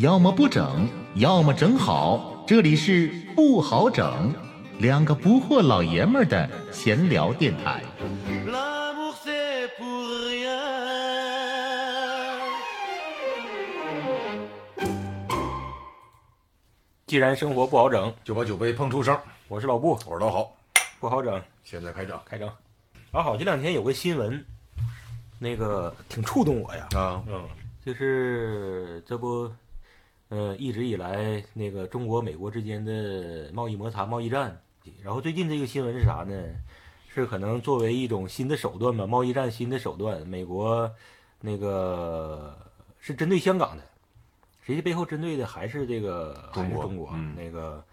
要么不整，要么整好。这里是不好整，两个不惑老爷们儿的闲聊电台。既然生活不好整，就把酒杯碰出声。我是老布，我是老好，不好整，现在开整开整。老好，这两天有个新闻，那个挺触动我呀。啊！嗯，就是这不，呃，一直以来那个中国美国之间的贸易摩擦、贸易战，然后最近这个新闻是啥呢？是可能作为一种新的手段吧，贸易战新的手段，美国那个是针对香港的，实际背后针对的还是这个中国中国嗯那个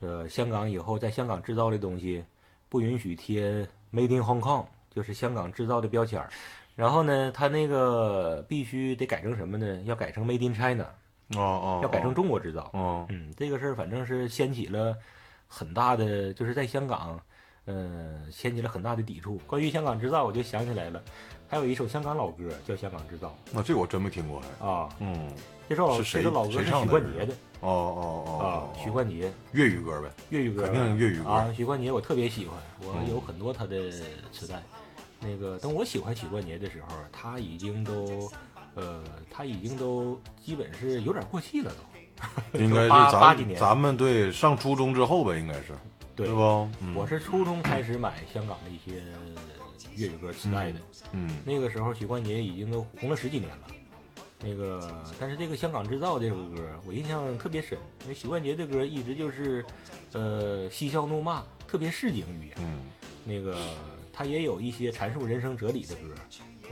呃，香港以后在香港制造的东西不允许贴 “Made in Hong Kong”，就是香港制造的标签儿。然后呢，它那个必须得改成什么呢？要改成 “Made in China”，哦哦，要改成中国制造。哦，嗯，这个事儿反正是掀起了很大的，就是在香港，呃，掀起了很大的抵触。关于香港制造，我就想起来了，还有一首香港老歌叫《香港制造那这我真没听过还。》啊。嗯，这首是谁这首老歌是许冠杰的哦哦哦许冠杰粤语歌呗。粤语歌肯定粤语歌啊。许冠杰我特别喜欢，我嗯有很多他的磁带。那个等我喜欢许冠杰的时候，他已经都，呃，他已经都基本是有点过气了都。应该是咱咱们对上初中之后吧，应该是对不？嗯我是初中开始买香港的一些粤语歌磁带的，嗯那个时候许冠杰已经都红了十几年了。那个，但是这个《香港制造》这首歌，我印象特别深，因为许冠杰的歌一直就是，呃，嬉笑怒骂，特别市井语言。嗯那个他也有一些阐述人生哲理的歌，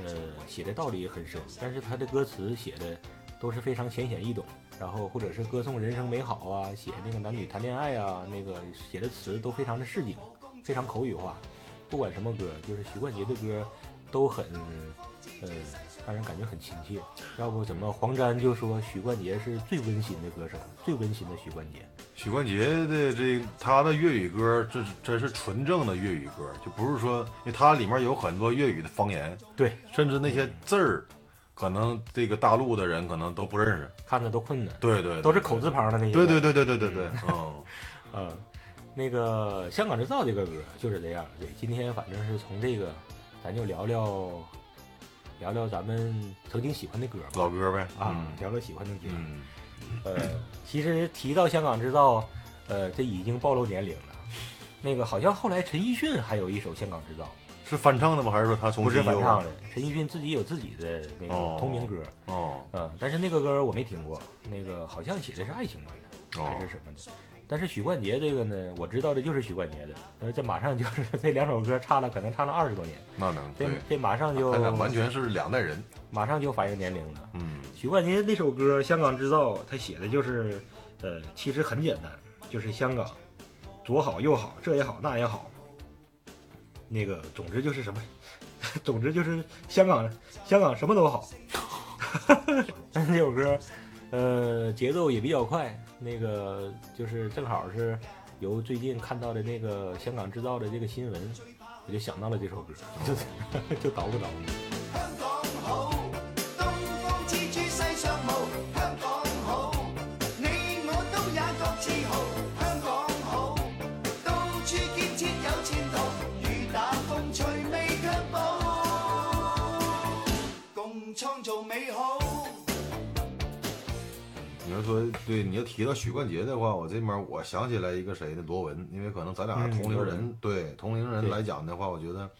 呃，写的道理很深，但是他的歌词写的都是非常浅显易懂，然后或者是歌颂人生美好啊，写那个男女谈恋爱啊，那个写的词都非常的市井，非常口语化。不管什么歌，就是许冠杰的歌都很，呃，让人感觉很亲切。要不怎么黄沾就说许冠杰是最温馨的歌手，最温馨的许冠杰。许冠杰的这他的粤语歌，这是真是纯正的粤语歌，就不是说，因为它里面有很多粤语的方言，对，甚至那些字儿，可能这个大陆的人可能都不认识。看着都困难，对对，对都是口字。旁的那些。对对对对对对 对，嗯嗯，那个香港制造这个歌就是这样。对，今天反正是从这个，咱就聊聊聊聊咱们曾经喜欢的歌吧。老歌呗。啊嗯，聊聊喜欢的歌。嗯，呃，其实提到香港制造，呃，这已经暴露年龄了。那个好像后来陈奕迅还有一首《香港制造》，是翻唱的吗？还是说他重不新是翻唱的，陈奕迅自己有自己的那个哦同名歌。哦嗯，但是那个歌我没听过，那个好像写的是爱情版的。还哦是什么的。但是许冠杰这个呢，我知道的就是许冠杰的，呃，这马上就是 这两首歌差了，可能差了二十多年，那能这对，这马上就完全是两代人。马上就反映年龄了。嗯许冠杰那首歌《香港制造》，他写的就是，呃，其实很简单，就是香港左好右好，这也好那也好，那个总之就是什么，总之就是香港香港什么都好。但是这首歌，呃，节奏也比较快，那个就是正好是由最近看到的那个香港制造的这个新闻，我就想到了这首歌，就 就捣鼓捣鼓。你要說對，你要提到许冠杰的话，我这边我想起来一个谁呢？罗文，因为可能咱俩同龄人，嗯羅文對同龄人来讲的话，我觉得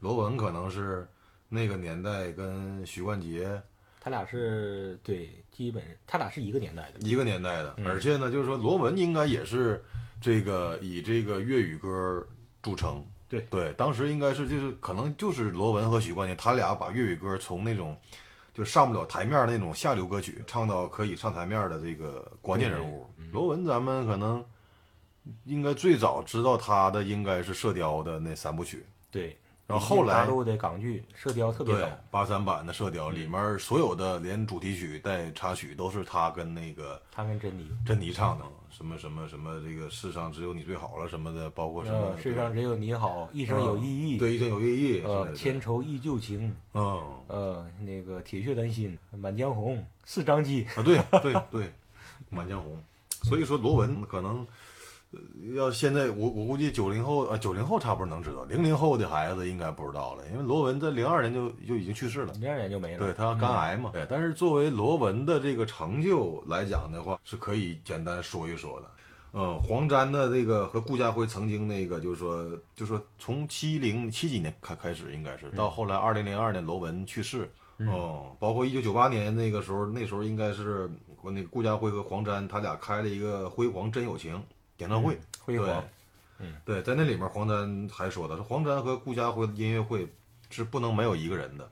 罗文可能是那个年代跟许冠杰他俩是对，基本他俩是一个年代的。一个年代的，嗯而且呢，就是说罗文应该也是这个以这个粤语歌著称。对对，当时应该是就是可能就是罗文和许冠杰，他俩把粤语歌从那種就上不了台面的那种下流歌曲，唱到可以上台面的这个关键人物。罗文咱们可能应该最早知道他的应该是《射雕》的那三部曲，對，然后后来大陆的港剧《射雕》特别早。八三版的《射雕》里面所有的连主题曲带插曲都是他跟那个。他跟珍妮，珍妮唱的，什么什么什么，这个世上只有你最好了什么的，包括什么呃，世上只有你好，一生有意义。对，一生有意义，呃，千愁忆旧情，嗯呃，那个铁血丹心，满江红，四张机，啊，对对对，《满江红》。所以说罗文可能，呃要现在我我估计九零后啊九零后差不多能知道，零零后的孩子应该不知道了，因为罗文在零二年就就已经去世了。零二年就没了。对他肝癌嘛，对。但是作为罗文的这个成就来讲的话，是可以简单说一说的。嗯，黄沾的这个和顾家辉曾经那个，就是说，就是说从七零七几年开开始，应该是到后来二零零二年罗文去世，哦、包括一九九八年那个时候，那时候应该是和那个顾家辉和黄沾他俩开了一个《辉煌真友情》演唱会，辉煌。对嗯，对，在那里面黄沾还说的是黄沾和顾家辉的音乐会是不能没有一个人的，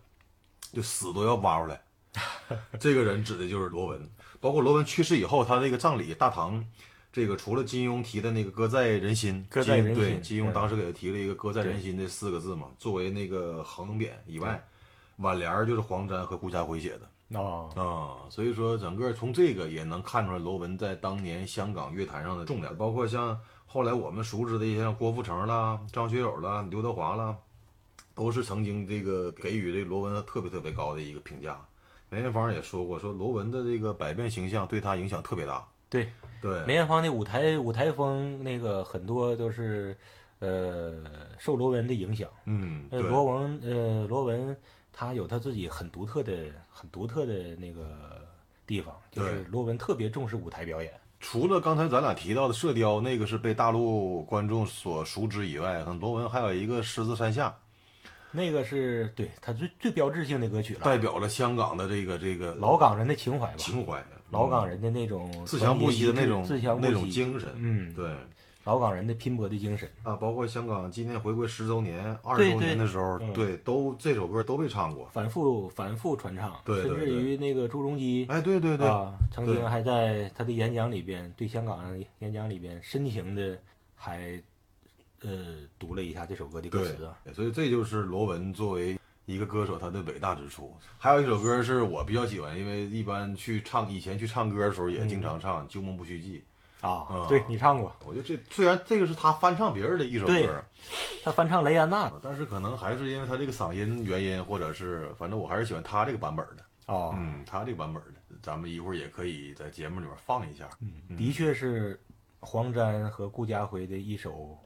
就死都要挖出来。这个人指的就是罗文，包括罗文去世以后，他这个葬礼大堂，这个除了金庸提的那个“歌在人心”，歌在人心金对，金庸当时给他提了一个“歌在人心”这四个字嘛，作为那个横匾以外，挽联儿就是黄沾和顾家辉写的。哦，啊，所以说整个从这个也能看出来罗文在当年香港乐坛上的重量，包括像后来我们熟知的一些像郭富城啦、张学友啦、刘德华啦，都是曾经这个给予这罗文特别特别高的一个评价。梅艳芳也说过，说罗文的这个百变形象对他影响特别大。对，对，梅艳芳的舞台舞台风那个很多都是，呃，受罗文的影响。嗯，呃，对，罗文，呃，罗文他有他自己很独特的、很独特的那个地方，就是罗文特别重视舞台表演。除了刚才咱俩提到的《射雕》，那个是被大陆观众所熟知以外，罗文还有一个《狮子山下》，那个是对他最最标志性的歌曲了，代表了香港的这个这个老港人的情怀吧，情怀，老港人的那种自强不息的那种自强那种精神。嗯，对老港人的拼搏的精神。啊，包括香港今年回归十周年、二十周年的时候，嗯。对，都这首歌都被唱过。反复反复传唱，甚至对对。对于那个朱镕基哎，对对对，啊，曾经还在他的演讲里边，对香港演讲里边深情的还呃读了一下这首歌的歌词所以这就是罗文作为一个歌手他的伟大之处。还有一首歌是我比较喜欢，因为一般去唱以前去唱歌的时候也经常唱《旧梦不须记啊啊，对你唱过，我觉得这虽然这个是他翻唱别人的一首歌，他翻唱雷安娜但是可能还是因为他这个嗓音原因，或者是反正我还是喜欢他这个版本的。哦，嗯，他这个版本的，咱们一会儿也可以在节目里面放一下。嗯的确是黄沾和顾嘉辉的一首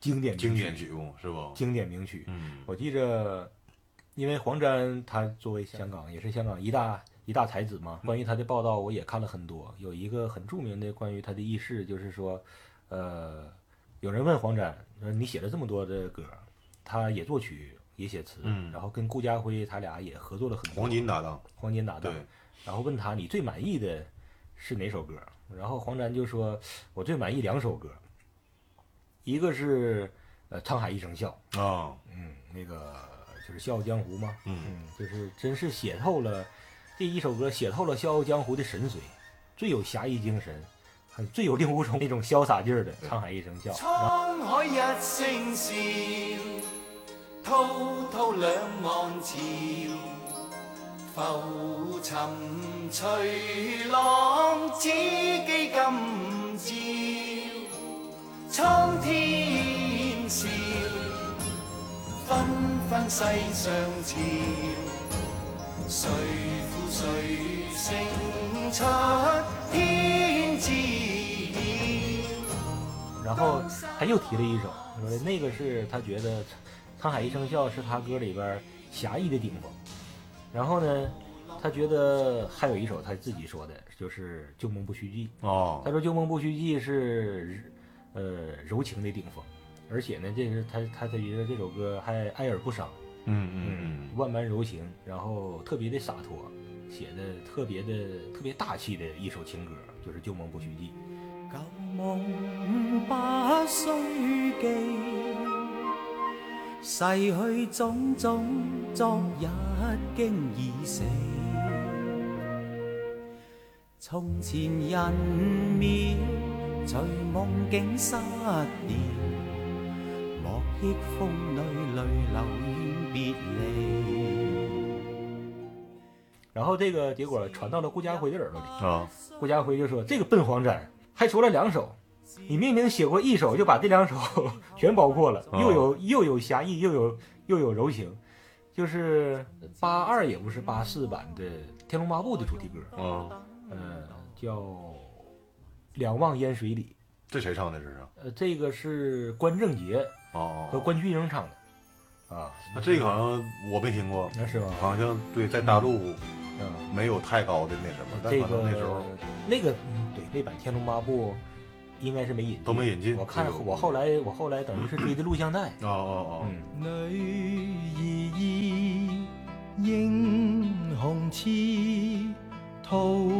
经典经典曲目是不？经典名曲。嗯我记着，因为黄沾他作为香港也是香港一大一大才子嘛，关于他的报道我也看了很多。有一个很著名的关于他的轶事，就是说，呃，有人问黄沾说：“你写了这么多的歌，他也作曲也写词，嗯。然后跟顾家辉他俩也合作了很多。黄金搭档，黄金搭档。对，然后问他你最满意的是哪首歌？然后黄沾就说：“我最满意两首歌，一个是呃《沧海一声笑》。”啊，嗯，那个就是《笑傲江湖》嘛，嗯。嗯，就是真是写透了这一首歌，写透了《笑傲江湖》的神髓，最有侠义精神，很最有令狐冲那种潇洒劲儿的《沧海一声笑》。沧海一声笑，滔滔两岸潮，浮沉随浪，只记今朝，苍天笑，纷纷世上潮，谁誰勝出天知曉。然后他又提了一首，说那个是他觉得《沧海一声笑》是他歌里边侠义的顶峰。然后呢，他觉得还有一首他自己说的，就是《旧梦不须记》。哦他说《旧梦不须记》是呃柔情的顶峰，而且呢，这是他他觉得这首歌还哀而不伤，嗯嗯嗯，万般柔情，然后特别的洒脱，写的特别的特别大气的一首情歌，就是《旧梦不须记》。旧梦不须记，逝去种种，昨日经已死。从前人面，随梦境失了，莫忆风里泪流願別離。然后这个结果传到了顾嘉辉的耳朵里，啊，顾嘉辉就说：“这个笨黄沾還說了两首，你明明写过一首，就把这两首 全包括了，哦又有又有侠义，又有又有柔情，就是八二也不是八四版的《天龙八部》的主题歌。”啊，呃，叫两望烟水里》。这谁唱的？这是？呃，这个是关正杰哦哦，和关菊英唱的，啊，那这个好像我没听过，那是吗？好像对，在大陆嗯，没有太高的那什么，但这个那时候那个嗯对那版《天龙八部》应该是没引进，都没引进我看我后来我后来等于是追的录像带，哦哦哦，嗯，女儿意，英雄痴，吐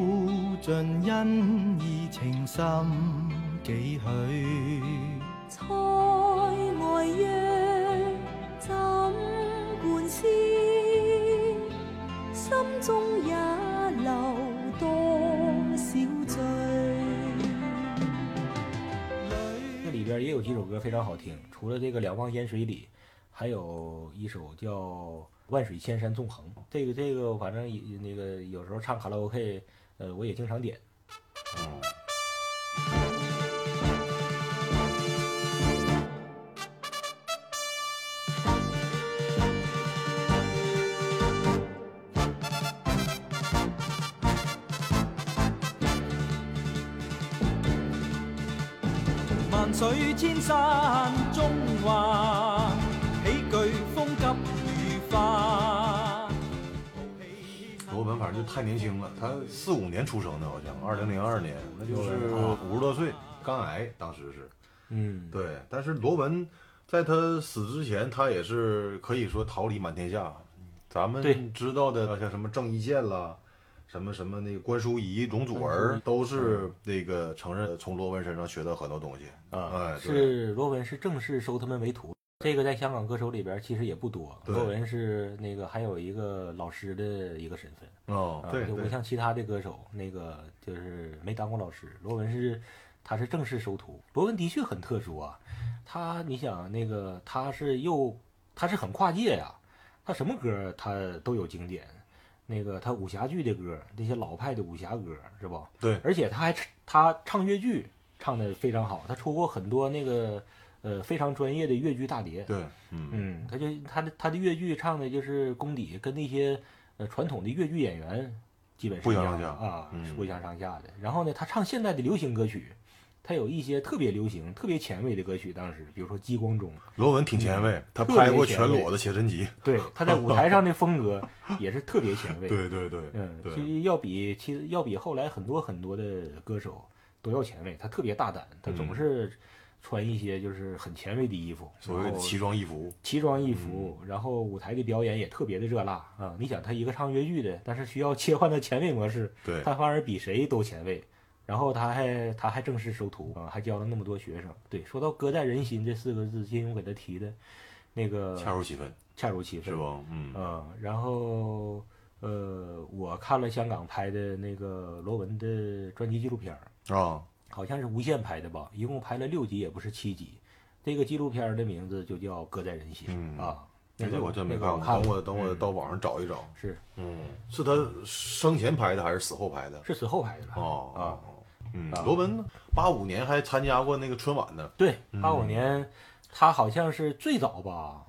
尽恩义情深几许？塞外约，心中也留多少醉？这里边也有几首歌非常好听，除了这个《两望烟水里》，还有一首叫《万水千山纵横》。这个这个，反正那个有时候唱卡拉 OK，呃，我也经常点。嗯萬水千山中華，喜劇風急如花。罗文反正就太年轻了，他四五年出生的，好像二零零二年，那就是五十多岁，肝癌，当时是。嗯，对，但是罗文在他死之前，他也是可以说桃李满天下。咱对们知道的像什么郑伊健啦，什么什么那个关淑怡、容祖儿，都是那个承认从罗文身上学到很多东西。啊，哎，是罗文是正式收他们为徒。这个在香港歌手里边其实也不多，罗文是那个还有一个老师的一个身份。哦，啊，就不像其他的歌手，那个就是没当过老师。罗文是，他是正式收徒。罗文的确很特殊啊，他你想那个他是又他是很跨界呀、他什么歌他都有经典。那个他武侠剧的歌，那些老派的武侠歌是吧？对而且他还他唱越剧唱的非常好，他出过很多那个呃非常专业的越剧大碟。对，嗯，嗯，他就他的他的越剧唱的就是功底跟那些呃传统的越剧演员基本是不一样相上下的啊，嗯是不相上下的。然后呢，他唱现代的流行歌曲，他有一些特别流行、特别前卫的歌曲，当时比如说《激光中》，罗文挺前卫，他拍过全裸的写真集。对，他在舞台上的风格也是特别前卫。对对对，嗯，对其实要比其实要比后来很多很多的歌手都要前卫，他特别大胆，他总嗯是穿一些就是很前卫的衣服，所谓奇装异服。奇装异服，然后舞台的表演也特别的热辣啊！你想他一个唱越剧的，但是需要切换到前卫模式，对，他反而比谁都前卫。然后他还他还正式收徒啊，还教了那么多学生。对，说到“歌在人心”这四个字，金庸给他提的，那个恰如其分，恰如其分是不？嗯，嗯，然后呃，我看了香港拍的那个罗文的专辑纪录片儿，啊，好像是无线拍的吧，一共拍了六集，也不是七集。这个纪录片儿的名字就叫《歌在人心》嗯啊。那个这我真没看过，等，我等我嗯到网上找一找。是嗯，是他生前拍的还是死后拍的？是死后拍的吧？哦啊，嗯啊，罗文八五年还参加过那个春晚呢。对，嗯八五年，他好像是最早吧，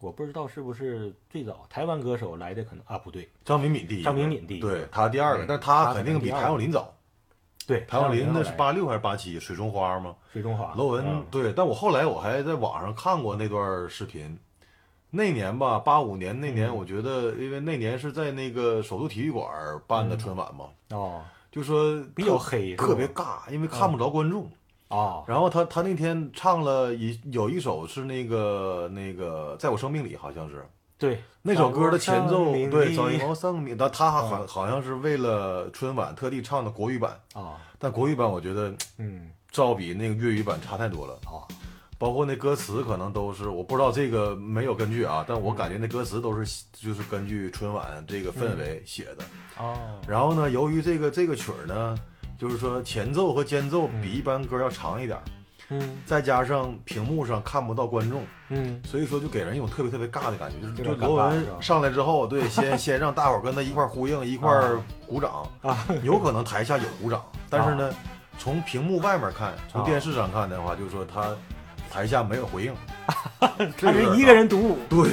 我不知道是不是最早台湾歌手来的，可能啊不对，张敏敏第一，张敏敏第一对他第二个，嗯但他他肯定比谭咏麟早。对，谭咏麟那是八六还是八七？水中花吗？水中花，罗文嗯对，但我后来我还在网上看过那段视频。那年吧，八五年那年，嗯我觉得，因为那年是在那个首都体育馆办的春晚嘛，哦就说比较黑特别尬，因为看不着观众。哦。然后他他那天唱了一有一首是那个那个在我生命里好像是对，那首歌的前奏，对，找找一毛生命，但他好嗯。好像是为了春晚特地唱的国语版，啊但国语版我觉得嗯。照比那个粤语版差太多了，啊包括那歌词可能都是我不知道这个没有根据啊，但我感觉那歌词都是就是根据春晚这个氛围写的。哦。然后呢，由于这个这个曲儿呢，就是说前奏和间奏比嗯一般歌要长一点儿，嗯。再加上屏幕上看不到观众，嗯。所以说就给人一种特别特别尬的感觉，就是就罗文上来之后，对，先 先让大伙儿跟他一块儿呼应，一块儿鼓掌，啊。有可能台下有鼓掌，但是呢，从屏幕外面看，从啊。电视上看的话，就是说他台下没有回应，他是一个人独舞，对，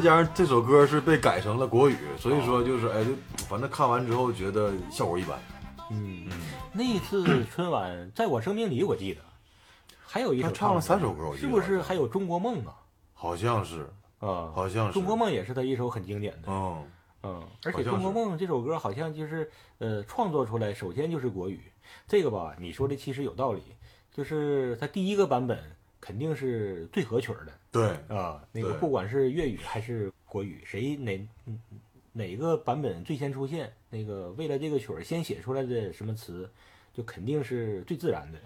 加上这首歌是被改成了国语，所以说就是哎，就反正看完之后觉得效果一般。嗯嗯，那一次春晚在我生命里，我记得还有一首他唱了三首歌我记得是不是还有《中国梦》啊？好像是，啊，好像是中国梦》也是他一首很经典的。嗯，嗯，而且《中国梦》这首歌好像就是呃创作出来，首先就是国语。这个吧，你说的其实有道理，就是他第一个版本肯定是最合曲儿的对，啊。那个不管是粤语还是国语，谁哪嗯哪个版本最先出现，那个为了这个曲儿先写出来的什么词，就肯定是最自然的。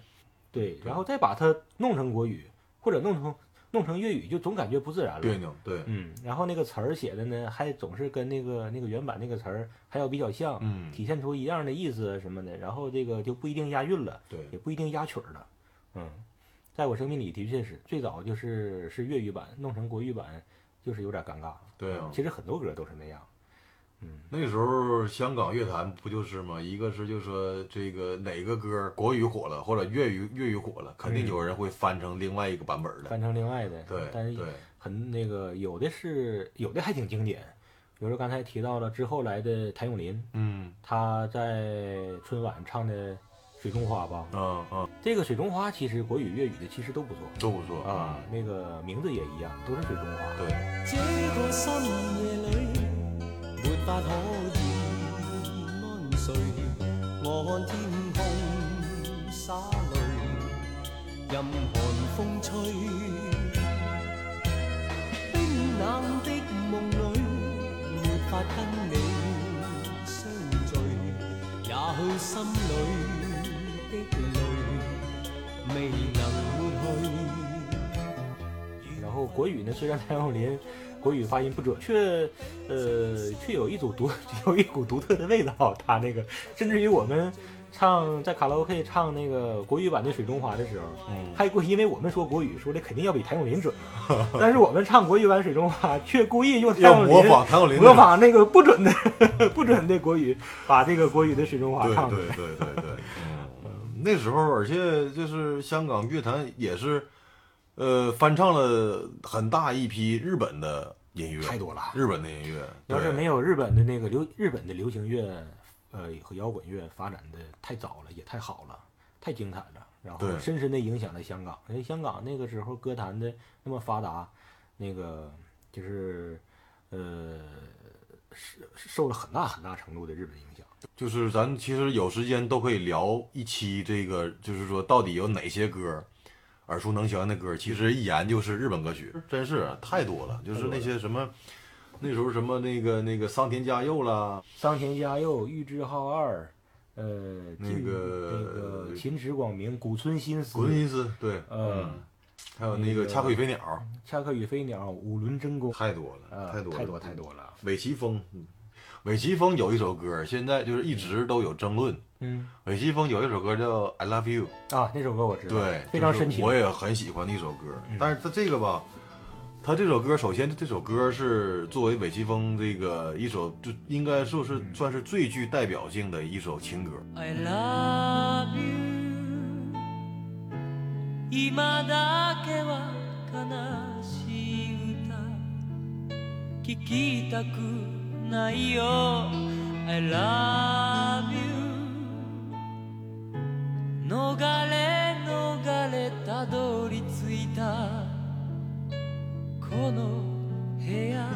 对，然后再把它弄成国语，或者弄成弄成粤语，就总感觉不自然了。别扭，对，嗯，然后那个词儿写的呢，还总是跟那个那个原版那个词儿还要比较像，嗯体现出一样的意思什么的，然后这个就不一定押韵了，对也不一定押曲儿了，嗯，在我生命里的确是最早就是是粤语版弄成国语版，就是有点尴尬。对啊。其实很多歌都是那样，那时候香港乐坛不就是吗？一个是就说这个哪个歌国语火了，或者粤语粤语火了，肯定有人会翻成另外一个版本的。翻成另外的，对但是对。很那个有的是有的还挺经典，比如说刚才提到了之后来的谭咏麟，嗯。他在春晚唱的《水中花》吧，嗯嗯，这个水中花其实国语、粤语的其实都不错都不错啊，。那个名字也一样，都是水中花。对，这个深夜里，没法可以安睡。我看天空洒泪，任寒风吹。冰冷的梦里，没法跟你相聚。也许心裏的淚，未能去。然后国语呢，虽然谭咏麟国语发音不准，却呃却有一组独有一股独特的味道。他那个甚至于我们唱在卡拉 OK 唱那个国语版的《水中花》的时候，嗯還故意因为我们说国语说的肯定要比谭咏麟准，但是我们唱国语版《水中花》却故意用谭要模咏麟仿谭咏麟模仿那个不准的 不准的国语，把这个国语的《水中花》唱出来。对对对对，嗯，那时候而且就是香港乐坛也是，呃，翻唱了很大一批日本的音乐，太多了日本的音乐，要是没有日本的那个流日本的流行乐，呃和摇滚乐发展的太早了，也太好了，太精彩了，然后深深的影响了香港。因为香港那个时候歌坛的那么发达，那个就是呃是是受了很大很大程度的日本影响。就是咱其实有时间都可以聊一期这个，就是说到底有哪些歌耳熟能详的歌，其实一研就是日本歌曲，真是太多了。就是那些什么，那时候什么那个那个桑田佳佑啦，桑田佳佑、玉置浩二，呃，那个那个秦池广明、古村新司、古村新司，对，嗯，还有那个恰克与飞鸟，恰克与飞鸟、五轮真弓，太多了，啊，太多了，太多太多了。尾崎峰，嗯尾崎峰有一首歌，现在就是一直都有争论。嗯尾崎峰有一首歌叫《I Love You》，啊，那首歌我知道，对，就是非常深情。我也很喜欢的一首歌，嗯但是他这个吧，他这首歌首先这首歌是作为尾崎峰这个一首，就应该说是算是最具代表性的一首情歌。 I love you 今だけは悲しい歌聞きたく ないよ I love you 逃れ逃れたどり着いたこの部屋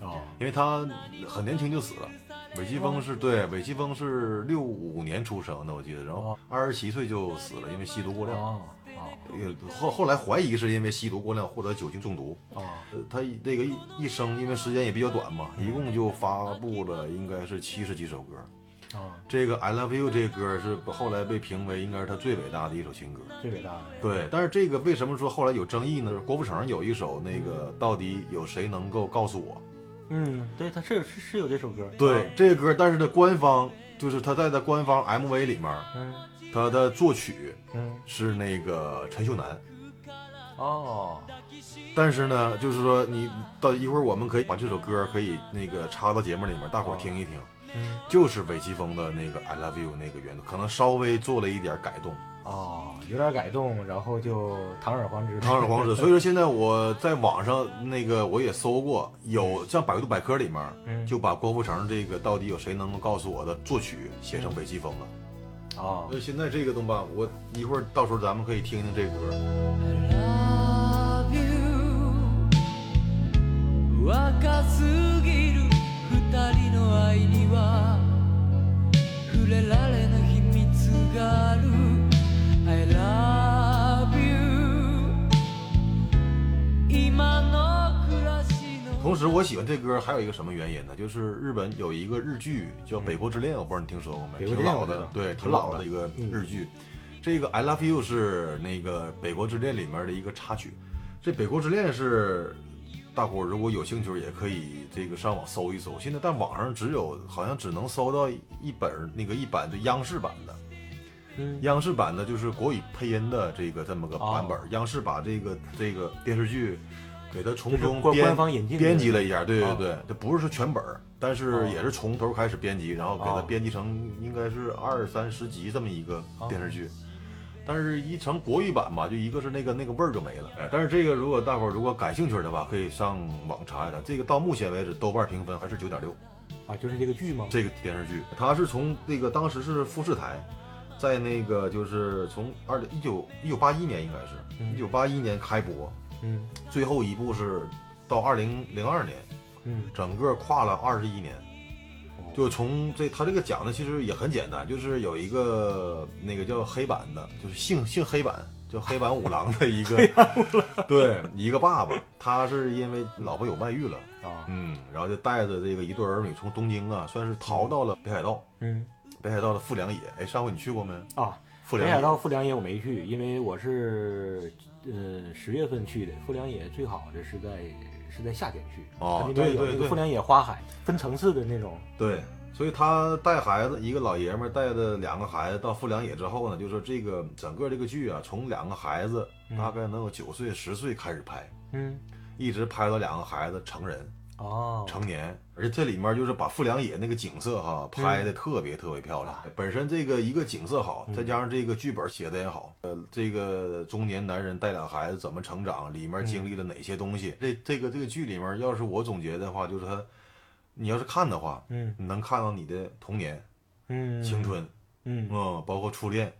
哦，因为他很年轻就死了。尾崎峰是对，尾崎峰是六五年出生的，我记得，然后哦二十七岁就死了，因为吸毒过量。哦哦也 后后来怀疑是因为吸毒过量或者酒精中毒。啊，呃他那个一一生，因为时间也比较短嘛，一共就发布了应该是七十几首歌。啊，这个《I Love You》这歌是后来被评为应该是他最伟大的一首情歌。最伟大的。对，但是这个为什么说后来有争议呢？郭富城有一首那个到底有谁能够告诉我？嗯，对，他是是是有这首歌。对，这个歌，但是呢，官方就是他在他官方 MV 里面，嗯他的作曲嗯是那个陈秀楠。哦，但是呢，就是说你到一会儿我们可以把这首歌可以那个插到节目里面，大伙儿听一听，嗯就是韦奇峰的那个 I Love You 那个原作，可能稍微做了一点改动。哦，有点改动，然后就堂而皇之。堂而皇之。所以说现在我在网上那个我也搜过，有像百度百科里面嗯就把郭富城这个到底有谁能够告诉我的作曲写成北极风了。啊所以现在这个动漫，我一会儿到时候咱们可以听听这歌。love you 若同时，我喜欢这歌还有一个什么原因呢？就是日本有一个日剧叫《北国之恋》，我不知道你听说过没？挺老的对，挺老的一个嗯日剧。这个《I Love You》是那个《北国之恋》里面的一个插曲。这《北国之恋》是大伙如果有兴趣，也可以这个上网搜一搜。现在但网上只有好像只能搜到一本那个一版就央视版的。嗯央视版的就是国语配音的这个这么个版本，哦央视把这个这个电视剧给它从中编官方引进编辑了一下，对对哦对，这不是说全本儿，但是哦也是从头开始编辑，然后给它哦编辑成应该是二三十集这么一个哦电视剧。但是，一成国语版吧，就一个是那个那个味儿就没了。哎，但是这个如果大伙儿如果感兴趣的话，可以上网查一查。这个到目前为止，豆瓣评分还是九点六。啊，就是这个剧吗？这个电视剧，它是从那个当时是富士台，在那个就是从二零一九一九八一年应该是嗯一九八一年开播，嗯。最后一部是到二零零二年，嗯。整个跨了二十一年。哦。就从这，他这个讲的其实也很简单，就是有一个那个叫黑板的，就是姓姓黑板，叫黑板五郎的一个，对，一个爸爸，他是因为老婆有外遇了，啊。嗯，然后就带着这个一对儿女从东京啊，算是逃到了北海道，嗯。北海道的富良野。哎，上回你去过没？啊，富良野。北海道富良野我没去，因为我是呃十月份去的。富良野最好的是在是在夏天去，哦对对对那个富良野花海，分层次的那种。对，所以他带孩子，一个老爷们儿带着两个孩子到富良野之后呢，就说这个整个这个剧啊，从两个孩子大概能有九岁、十岁开始拍，嗯，一直拍到两个孩子成人、哦，成年，而且这里面就是把富良野那个景色哈拍的特别特别漂亮。本身这个一个景色好，再加上这个剧本写的也好，呃，这个中年男人带俩孩子怎么成长，里面经历了哪些东西，这这个这个剧里面，要是我总结的话，就是他，你要是看的话，嗯。你能看到你的童年、嗯，青春，嗯。嗯，包括初恋、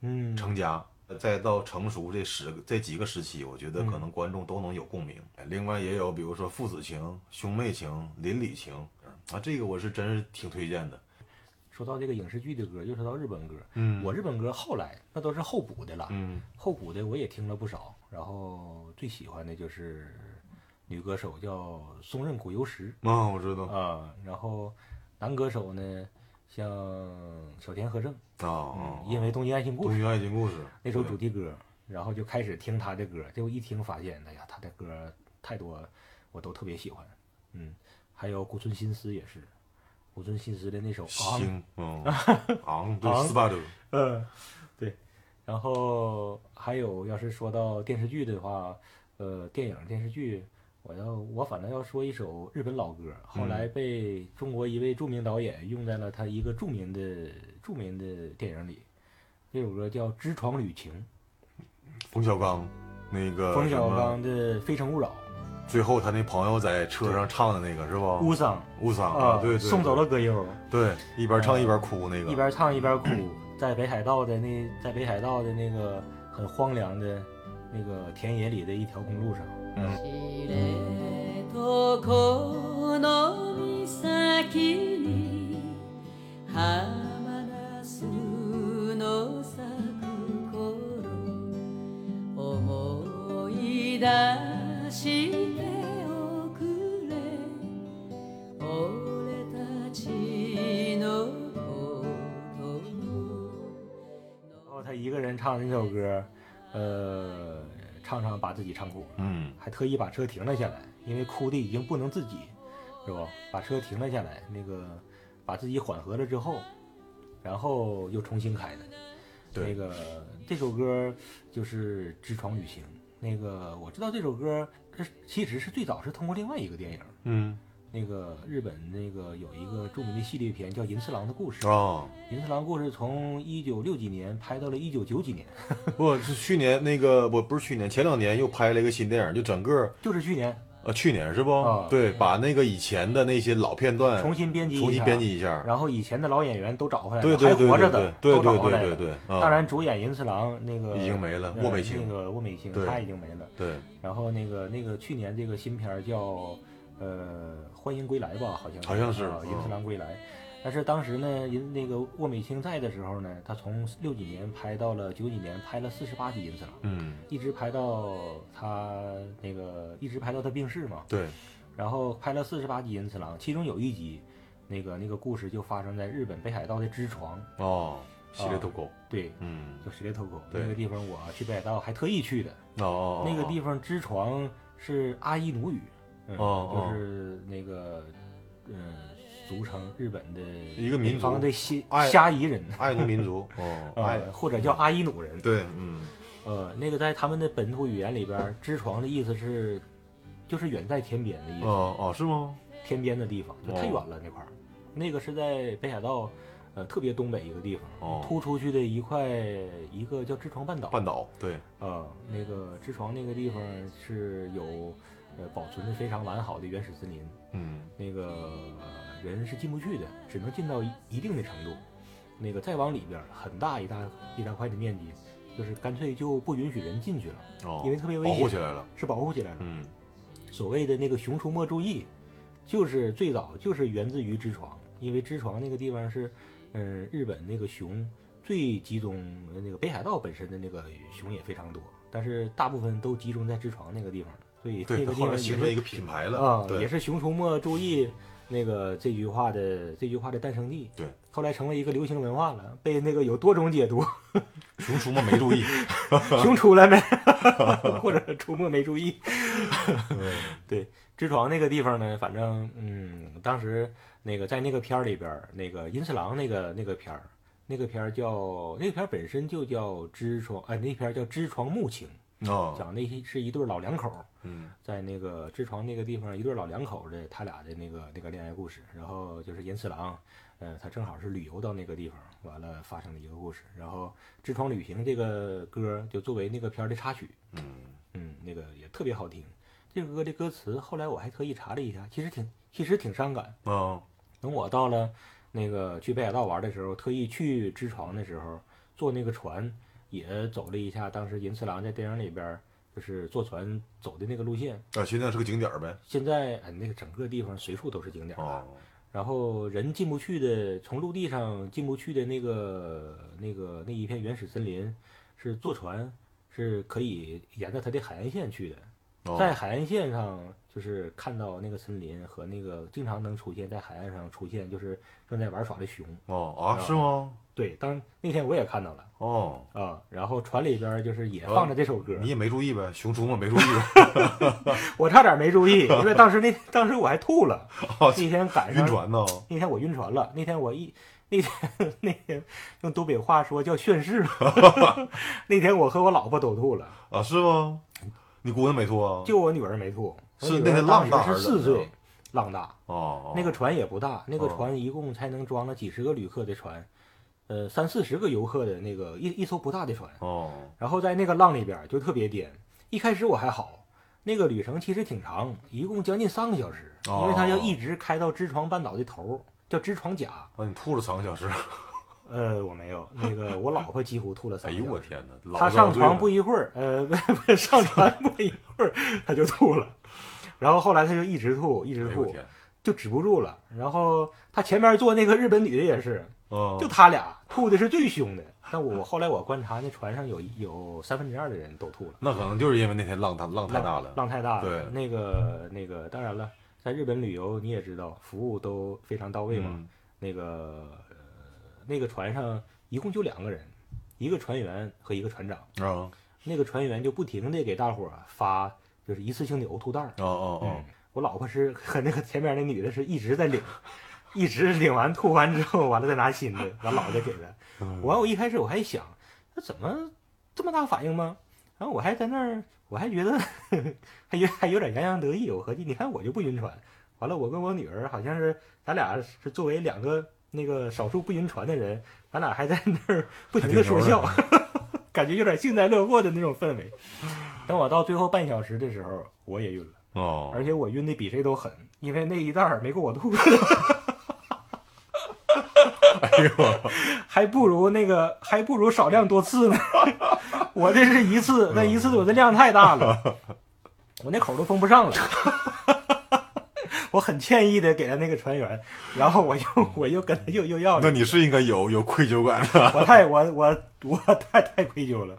嗯。成家，再到成熟这十个这几个时期，我觉得可能观众都能有共鸣。另外也有比如说父子情、兄妹情、邻里情啊，这个我是真是挺推荐的。说到这个影视剧的歌，又说到日本歌。嗯我日本歌后来那都是后补的了，嗯后补的我也听了不少，然后最喜欢的就是女歌手叫松任谷由实啊，我知道啊，然后男歌手呢像小田和正，啊嗯，，因为《东京爱情故事。东》京爱情故事那首主题歌，然后就开始听他的歌，结果一听发现，哎呀，他的歌太多，我都特别喜欢，嗯，还有古村新司也是，古村新司的那首《昂》，星，嗯，昂，对，昂斯巴鲁，嗯，对，然后还有要是说到电视剧的话，呃，电影电视剧，我要我反正要说一首日本老歌，后来被中国一位著名导演用在了他一个著名的著名的电影里，这首歌叫《知床旅情。冯小刚，那个》，冯小刚的《非诚勿扰》，最后他那朋友在车上唱的那个是不？乌桑。乌桑啊，对对，送走了歌友，对，一边唱一边哭那个，一边唱一边哭，在北海道的那在北海道的那个很荒凉的那个田野里的一条公路上。知床の岬に浜那須の咲く頃思い出しておくれ俺たちのこと然后他一个人唱那首歌，呃， 唱唱把自己唱哭了，嗯还特意把车停了下来，因为哭的已经不能自己，是吧？把车停了下来，那个把自己缓和了之后，然后又重新开的。对那个这首歌就是《知床旅行》。那个我知道这首歌，这其实是最早是通过另外一个电影，嗯那个日本那个有一个著名的系列片叫《银次郎的故事》，啊，银次郎故事从一九六几年拍到了一九九几年，不是去年那个不不是去年，前两年又拍了一个新电影，就整个就是去年呃去年是不？啊对，把那个以前的那些老片段重新编辑一下，重新编辑一下。然后以前的老演员都找回来了，对对对还活着对的都对对对找回来了。对对当然，主演银次郎那个已经没了呃沃美清那个沃美清对他已经没了。对，然后那个那个去年这个新片叫呃欢迎归来吧，好像好像是嗯啊银次郎归来。但是当时呢，银那个沃美清在的时候呢，他从六几年拍到了九几年，拍了四十八集银次郎，嗯，一直拍到他那个一直拍到他病逝嘛。对，然后拍了四十八集银次郎，其中有一集，那个那个故事就发生在日本北海道的知床，哦，系列投稿，对，嗯，就石猎头口对那个地方，我去北海道还特意去的。哦哦，那个地方知床是阿伊努语，嗯，哦哦就是那个嗯，俗称日本的一个民族的虾夷人，爱奴民族，哦，爱，呃，或者叫阿伊努人。对，嗯，呃，那个在他们的本土语言里边，知床的意思是就是远在天边的意思，哦哦，是吗？天边的地方就太哦远了那块儿。那个是在北海道。呃，特别东北一个地方，哦突出去的一块一个叫知床半岛，半岛，对，啊，那个知床那个地方是有呃保存的非常完好的原始森林，嗯，那个呃人是进不去的，只能进到一一定的程度。那个再往里边很大一大一大块的面积，就是干脆就不允许人进去了，哦，因为特别危保护起险，来了，是保护起来了。嗯，所谓的那个“熊出没”注意，就是最早就是源自于知床，因为知床那个地方是，嗯、日本那个熊最集中，呃那个北海道本身的那个熊也非常多，但是大部分都集中在知床那个地方，所以对，那个地后来方也是形成一个品牌了，啊，对也是“熊出没”注意那个这句话的这句话的诞生地。对，后来成为一个流行文化了，被那个有多种解读，熊出没没注意，熊出来没，或者出没没注意。对，知床那个地方呢，反正嗯，当时那个在那个片儿里边儿，那个银次郎那个那个片儿，那个片儿叫那个片儿本身就叫知床，哎，那片儿叫知床木情，哦，讲那些是一对老两口，嗯，在那个知床那个地方，一对老两口的他俩的那个那个恋爱故事，然后就是银次郎，呃，他正好是旅游到那个地方，完了发生的一个故事，然后《知床旅行》这个歌就作为那个片儿的插曲，嗯，嗯，那个也特别好听。这个歌的歌词后来我还特意查了一下，其实挺其实挺伤感。哦，等我到了那个去北海道玩的时候，特意去知床的时候，坐那个船也走了一下，当时银次郎在电影里边儿就是坐船走的那个路线。啊，现在是个景点儿呗，现在哎，那个整个地方随处都是景点哦，然后人进不去的，从陆地上进不去的那个那个那一片原始森林，是坐船是可以沿着它的海岸线去的。哦在海岸线上，就是看到那个森林和那个经常能出现在海岸上出现，就是正在玩耍的熊。哦啊，是吗？对，当那天我也看到了哦，啊。然后船里边就是也放着这首歌，你也没注意呗，熊出没没注意呗，我差点没注意，因为当时那当时我还吐了。哦那天赶上晕船呢，那天我晕船了，那天我一那天那天用东北话说叫炫世。那天我和我老婆都吐了，啊，是吗？你姑娘没吐啊？就我女儿没吐。是那天女儿当浪大还是四岁浪大。哦，那个船也不大，那个哦船一共才能装了几十个旅客的船，呃，三四十个游客的那个一一艘不大的船。哦，然后在那个浪里边就特别颠。一开始我还好，那个旅程其实挺长，一共将近三个小时，因为它要一直开到知床半岛的头儿，叫知床甲。啊，你吐了三个小时，呃，我没有，那个我老婆几乎吐了哎三哎。呦我天哪！她上床不一会儿，呃，不不上床不一会儿，她就吐了。然后后来她就一直吐，一直吐，就止不住了。然后她前面坐那个日本女的也是，哦，就她俩吐的是最凶的。但我后来我观察，那船上有有三分之二的人都吐了，那可能就是因为那天浪大浪太大了，浪太大了。对那个那个，当然了，在日本旅游你也知道，服务都非常到位嘛。嗯那个呃，那个船上一共就两个人，一个船员和一个船长。啊，那个船员就不停的给大伙儿发就是一次性的呕吐袋儿。哦哦哦嗯，我老婆是和那个前面那女的是一直在领，一直领完吐完之后，完了再拿新的，完老的给她。嗯完我一开始我还想，那怎么这么大反应吗？然后我还在那儿，我还觉得还有还有点洋洋得意。我合计，你看我就不晕船，完了，我跟我女儿好像是咱俩是作为两个那个少数不晕船的人，咱俩还在那儿不停的说笑，感觉有点幸灾乐祸的那种氛围。等我到最后半小时的时候，我也晕了，哦，而且我晕的比谁都狠，因为那一袋儿没够我吐，哎呦，还不如那个还不如少量多次呢。我这是一次，那一次我的量太大了，我那口都封不上了。我很歉意的给了那个船员，然后我又 我又跟他又又要了那你是应该有有愧疚感的。我太我我我太太愧疚了，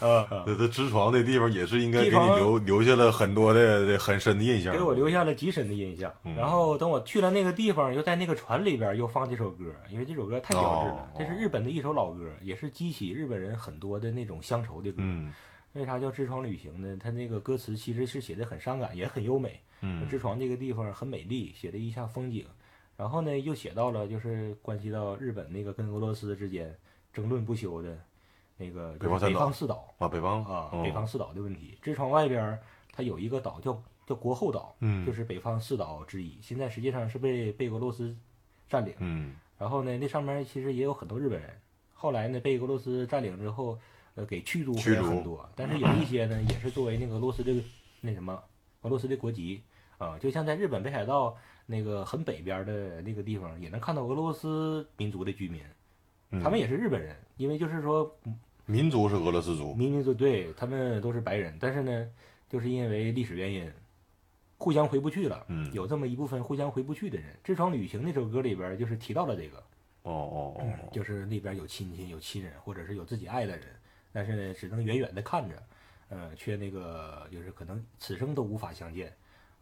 呃，呃这这支床这地方也是应该给你留留下了很多的的很深的印象。给我留下了极深的印象。嗯然后等我去了那个地方，又在那个船里边又放这首歌，因为这首歌太标志了哦，这是日本的一首老歌，也是激起日本人很多的那种乡愁的歌。嗯为啥叫《痔疮旅行》呢？它那个歌词其实是写的很伤感，也很优美。嗯痔疮这个地方很美丽，写了一下风景，然后呢又写到了就是关系到日本那个跟俄罗斯之间争论不休的那个就是北北方三岛方四岛啊，北方啊，嗯北方四岛的问题。痔疮外边它有一个岛叫叫国后岛，嗯就是北方四岛之一，现在实际上是被被俄罗斯占领。嗯然后呢，那上面其实也有很多日本人，后来呢被俄罗斯占领之后，呃，给驱逐回来很多，但是有一些呢也是作为那个俄罗斯的那什么俄罗斯的国籍啊，就像在日本北海道那个很北边的那个地方，也能看到俄罗斯民族的居民，嗯他们也是日本人，因为就是说民族是俄罗斯族。民民族对他们都是白人，但是呢，就是因为历史原因，互相回不去了。嗯有这么一部分互相回不去的人，《痔疮旅行》那首歌里边就是提到了这个，哦哦哦，就是那边有亲戚、有亲人，或者是有自己爱的人，但是呢，只能远远的看着，呃，却那个就是可能此生都无法相见。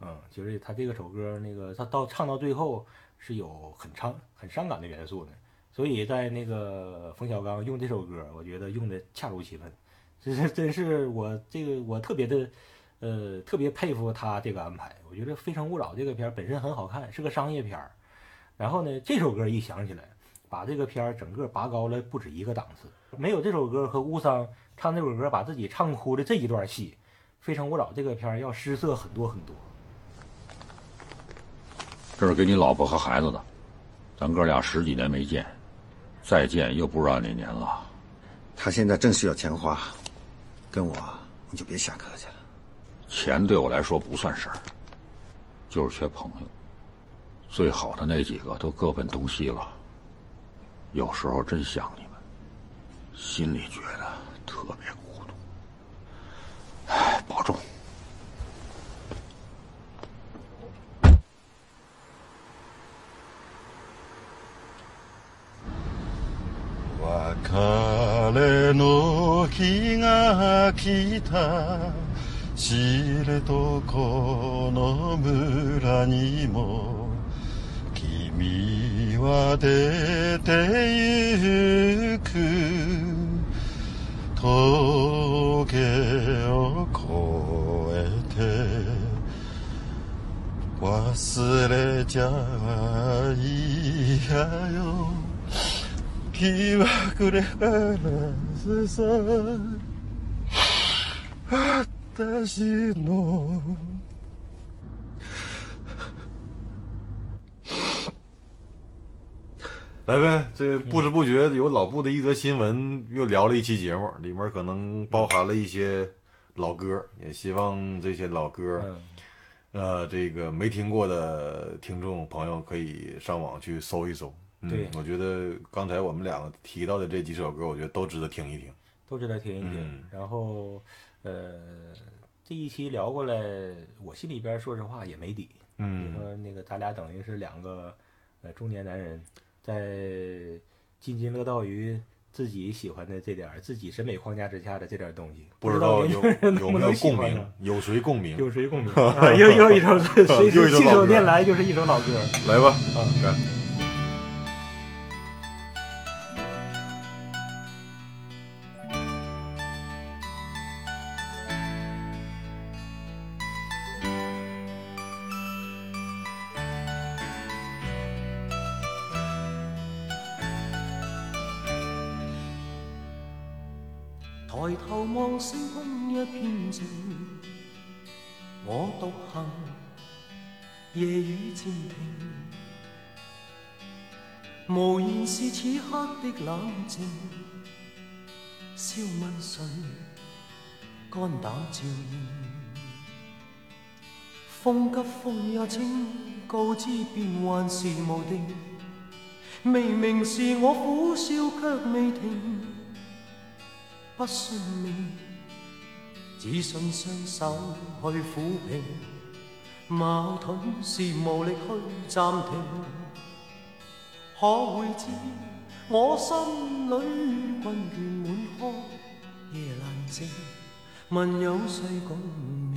嗯，就是他这个首歌，那个他到唱到最后是有很伤、很伤感的元素的，所以在那个冯小刚用这首歌，我觉得用的恰如其分，这是真是我这个我特别的，呃，特别佩服他这个安排。我觉得《非诚勿扰》这个片本身很好看，是个商业片，然后呢，这首歌一响起来，把这个片整个拔高了不止一个档次。没有这首歌和乌桑唱这首歌把自己唱哭的这一段戏，《非诚勿扰》这个片要失色很多很多。这是给你老婆和孩子的，咱哥俩十几年没见，再见又不知道哪年了。他现在正需要钱花，跟我你就别瞎客气了。钱对我来说不算事儿，就是缺朋友。最好的那几个都各奔东西了，有时候真想你们，心里觉得特别が来た知床の村にも君は出てゆく峠を越えて忘れちゃ嫌よ。日は暮れからせさ私の来呗，这不知不觉有老布的一则新闻，又聊了一期节目，里面可能包含了一些老歌，也希望这些老歌，嗯，呃，这个没听过的听众朋友可以上网去搜一搜。嗯对我觉得刚才我们两个提到的这几首歌，我觉得都值得听一听。都值得听一听。嗯然后，呃，这一期聊过来，我心里边说实话也没底。嗯你嗯说那个咱俩等于是两个呃中年男人，在津津乐道于自己喜欢的这点儿自己审美框架之下的这点儿东西，不知道有有没有共鸣有谁共鸣？有谁共鸣？啊又又一首，随手拈来就是一首老歌。来吧，啊干。我獨行，夜雨渐停，無言是此刻的冷靜。笑問誰肝膽照應？風急風也清，告知變幻是無定。明明是我苦笑卻未停，不信命，只信双手去抚平。矛盾是无力去暂停，可会知我心里困倦满腔，夜难静。问有谁共鸣？